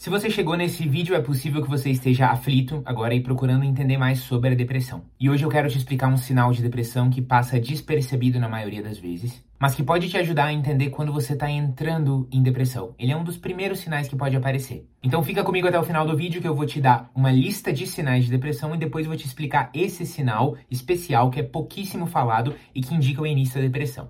Se você chegou nesse vídeo, é possível que você esteja aflito agora e procurando entender mais sobre a depressão. E hoje eu quero te explicar um sinal de depressão que passa despercebido na maioria das vezes, mas que pode te ajudar a entender quando você está entrando em depressão. Ele é um dos primeiros sinais que pode aparecer. Então fica comigo até o final do vídeo que eu vou te dar uma lista de sinais de depressão e depois vou te explicar esse sinal especial que é pouquíssimo falado e que indica o início da depressão.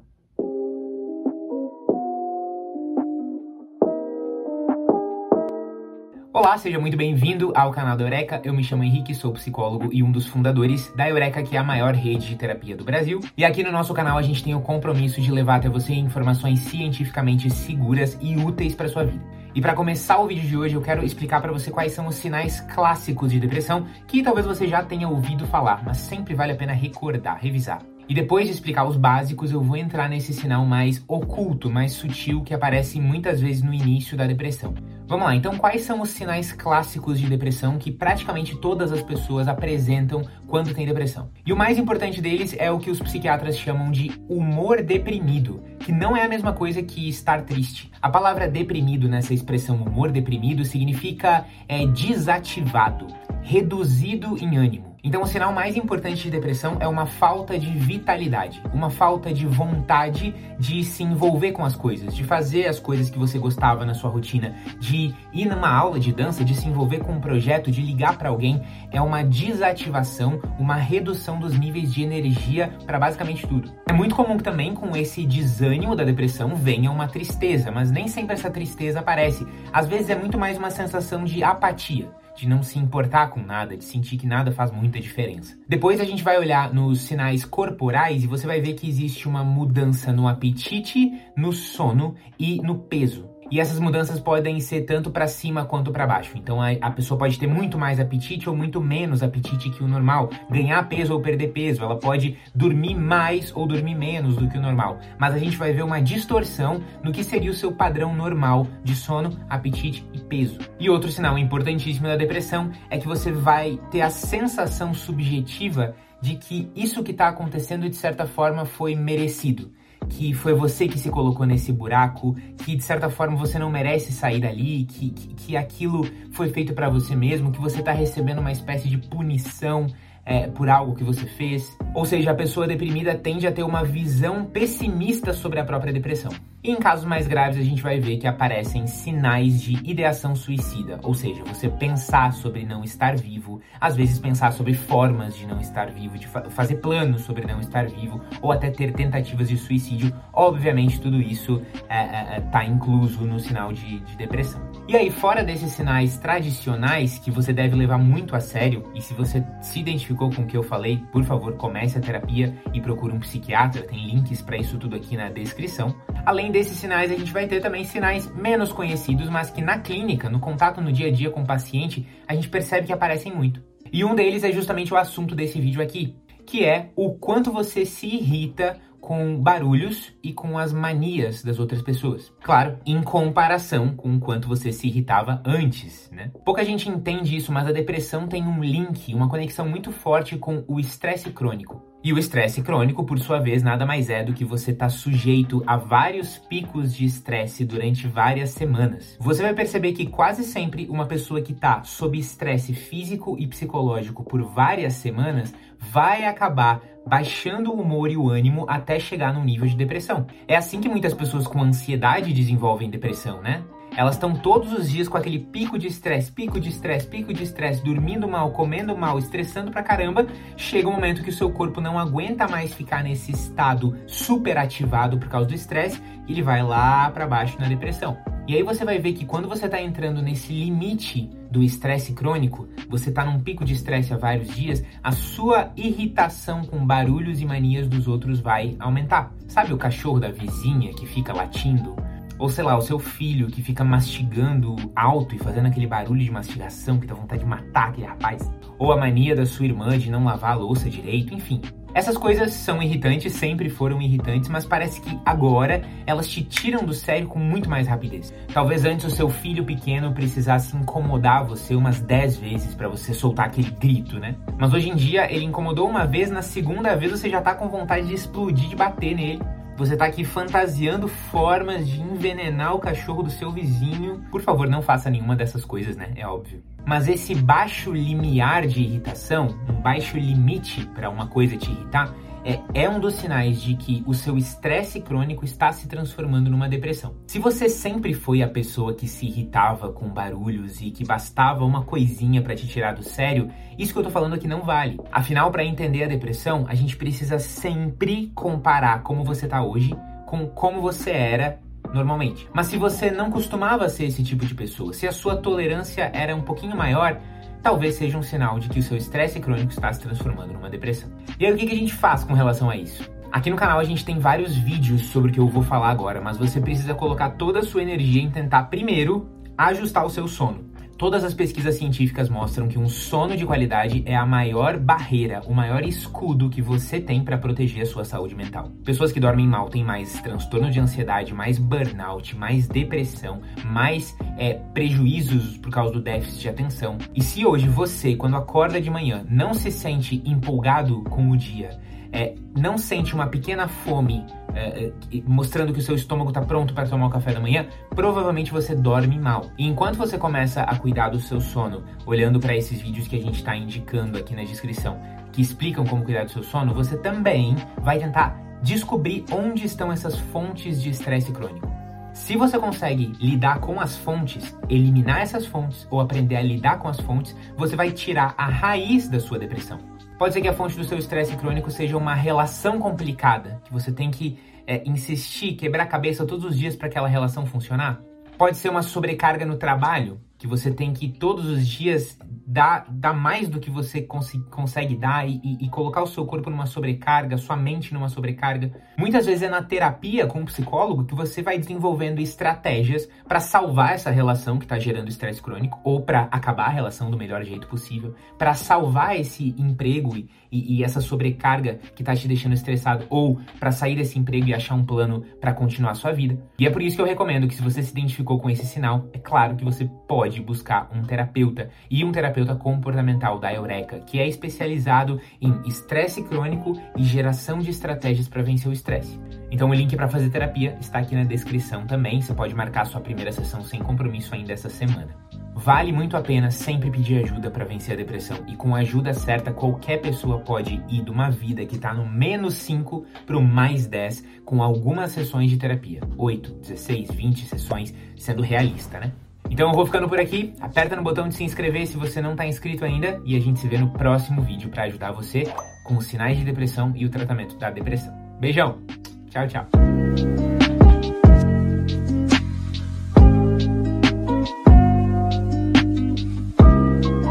Olá, seja muito bem-vindo ao canal da Eureka. Eu me chamo Henrique, sou psicólogo e um dos fundadores da Eureka, que é a maior rede de terapia do Brasil. E aqui no nosso canal a gente tem o compromisso de levar até você informações cientificamente seguras e úteis para sua vida. E para começar o vídeo de hoje, eu quero explicar para você quais são os sinais clássicos de depressão que talvez você já tenha ouvido falar, mas sempre vale a pena recordar, revisar. E depois de explicar os básicos, eu vou entrar nesse sinal mais oculto, mais sutil que aparece muitas vezes no início da depressão. Vamos lá, então quais são os sinais clássicos de depressão que praticamente todas as pessoas apresentam quando tem depressão? E o mais importante deles é o que os psiquiatras chamam de humor deprimido, que não é a mesma coisa que estar triste. A palavra deprimido nessa expressão humor deprimido significa é, desativado, reduzido em ânimo. Então, o sinal mais importante de depressão é uma falta de vitalidade, uma falta de vontade de se envolver com as coisas, de fazer as coisas que você gostava na sua rotina, de ir numa aula de dança, de se envolver com um projeto, de ligar para alguém. É uma desativação, uma redução dos níveis de energia para basicamente tudo. É muito comum também com esse desânimo da depressão venha uma tristeza, mas nem sempre essa tristeza aparece. Às vezes é muito mais uma sensação de apatia de não se importar com nada, de sentir que nada faz muita diferença. Depois a gente vai olhar nos sinais corporais e você vai ver que existe uma mudança no apetite, no sono e no peso. E essas mudanças podem ser tanto para cima quanto para baixo. Então a, a, pessoa pode ter muito mais apetite ou muito menos apetite que o normal, ganhar peso ou perder peso. Ela pode dormir mais ou dormir menos do que o normal. Mas a gente vai ver uma distorção no que seria o seu padrão normal de sono, apetite e peso. E outro sinal importantíssimo da depressão é que você vai ter a sensação subjetiva de que isso que está acontecendo de certa forma foi merecido que foi você que se colocou nesse buraco, que de certa forma você não merece sair dali, que, que, que aquilo foi feito para você mesmo, que você tá recebendo uma espécie de punição é, por algo que você fez. Ou seja, a pessoa deprimida tende a ter uma visão pessimista sobre a própria depressão. E em casos mais graves, a gente vai ver que aparecem sinais de ideação suicida, ou seja, você pensar sobre não estar vivo, às vezes pensar sobre formas de não estar vivo, de fa fazer planos sobre não estar vivo, ou até ter tentativas de suicídio. Obviamente, tudo isso está é, é, é tá incluso no sinal de, de depressão. E aí, fora desses sinais tradicionais que você deve levar muito a sério, e se você se identificou com o que eu falei, por favor, comece a terapia e procure um psiquiatra, tem links para isso tudo aqui na descrição. Além desses sinais, a gente vai ter também sinais menos conhecidos, mas que na clínica, no contato no dia a dia com o paciente, a gente percebe que aparecem muito. E um deles é justamente o assunto desse vídeo aqui, que é o quanto você se irrita com barulhos e com as manias das outras pessoas. Claro, em comparação com o quanto você se irritava antes, né? Pouca gente entende isso, mas a depressão tem um link, uma conexão muito forte com o estresse crônico. E o estresse crônico, por sua vez, nada mais é do que você estar tá sujeito a vários picos de estresse durante várias semanas. Você vai perceber que quase sempre uma pessoa que está sob estresse físico e psicológico por várias semanas vai acabar baixando o humor e o ânimo até chegar num nível de depressão. É assim que muitas pessoas com ansiedade desenvolvem depressão, né? Elas estão todos os dias com aquele pico de estresse, pico de estresse, pico de estresse, dormindo mal, comendo mal, estressando pra caramba. Chega um momento que o seu corpo não aguenta mais ficar nesse estado super ativado por causa do estresse e ele vai lá para baixo na depressão. E aí você vai ver que quando você está entrando nesse limite do estresse crônico, você está num pico de estresse há vários dias, a sua irritação com barulhos e manias dos outros vai aumentar. Sabe o cachorro da vizinha que fica latindo? Ou sei lá, o seu filho que fica mastigando alto e fazendo aquele barulho de mastigação que dá vontade de matar aquele rapaz. Ou a mania da sua irmã de não lavar a louça direito, enfim. Essas coisas são irritantes, sempre foram irritantes, mas parece que agora elas te tiram do sério com muito mais rapidez. Talvez antes o seu filho pequeno precisasse incomodar você umas 10 vezes para você soltar aquele grito, né? Mas hoje em dia ele incomodou uma vez, na segunda vez você já tá com vontade de explodir, de bater nele. Você tá aqui fantasiando formas de envenenar o cachorro do seu vizinho. Por favor, não faça nenhuma dessas coisas, né? É óbvio. Mas esse baixo limiar de irritação, um baixo limite para uma coisa te irritar, é, é um dos sinais de que o seu estresse crônico está se transformando numa depressão. Se você sempre foi a pessoa que se irritava com barulhos e que bastava uma coisinha para te tirar do sério, isso que eu tô falando aqui não vale. Afinal, para entender a depressão, a gente precisa sempre comparar como você tá hoje com como você era normalmente. Mas se você não costumava ser esse tipo de pessoa, se a sua tolerância era um pouquinho maior, talvez seja um sinal de que o seu estresse crônico está se transformando numa depressão. E aí o que a gente faz com relação a isso? Aqui no canal a gente tem vários vídeos sobre o que eu vou falar agora, mas você precisa colocar toda a sua energia em tentar primeiro ajustar o seu sono. Todas as pesquisas científicas mostram que um sono de qualidade é a maior barreira, o maior escudo que você tem para proteger a sua saúde mental. Pessoas que dormem mal têm mais transtorno de ansiedade, mais burnout, mais depressão, mais é, prejuízos por causa do déficit de atenção. E se hoje você, quando acorda de manhã, não se sente empolgado com o dia, é, não sente uma pequena fome é, é mostrando que o seu estômago está pronto para tomar o café da manhã, provavelmente você dorme mal. E enquanto você começa a cuidar do seu sono, olhando para esses vídeos que a gente está indicando aqui na descrição, que explicam como cuidar do seu sono, você também vai tentar descobrir onde estão essas fontes de estresse crônico. Se você consegue lidar com as fontes, eliminar essas fontes ou aprender a lidar com as fontes, você vai tirar a raiz da sua depressão. Pode ser que a fonte do seu estresse crônico seja uma relação complicada, que você tem que é, insistir, quebrar a cabeça todos os dias para aquela relação funcionar. Pode ser uma sobrecarga no trabalho, que você tem que todos os dias dar, dar mais do que você cons consegue dar e, e, e, colocar o seu corpo numa sobrecarga, sua mente numa sobrecarga. Muitas vezes é na terapia com o psicólogo que você vai desenvolvendo estratégias para salvar essa relação que está gerando estresse crônico ou para acabar a relação do melhor jeito possível, para salvar esse emprego e, e essa sobrecarga que está te deixando estressado ou para sair desse emprego e achar um plano para continuar a sua vida. E é por isso que eu recomendo que se você se identificou com esse sinal, é claro que você pode pode buscar um terapeuta e um terapeuta comportamental da Eureka, que é especializado em estresse crônico e geração de estratégias para vencer o estresse. Então o link para fazer terapia está aqui na descrição também. Você pode marcar sua primeira sessão sem compromisso ainda essa semana. Vale muito a pena sempre pedir ajuda para vencer a depressão. E com a ajuda certa, qualquer pessoa pode ir de uma vida que está no menos 5 para o mais 10 com algumas sessões de terapia. 8, 16, 20 sessões, sendo realista, né? Então eu vou ficando por aqui. Aperta no botão de se inscrever se você não está inscrito ainda e a gente se vê no próximo vídeo para ajudar você com os sinais de depressão e o tratamento da depressão. Beijão. Tchau, tchau.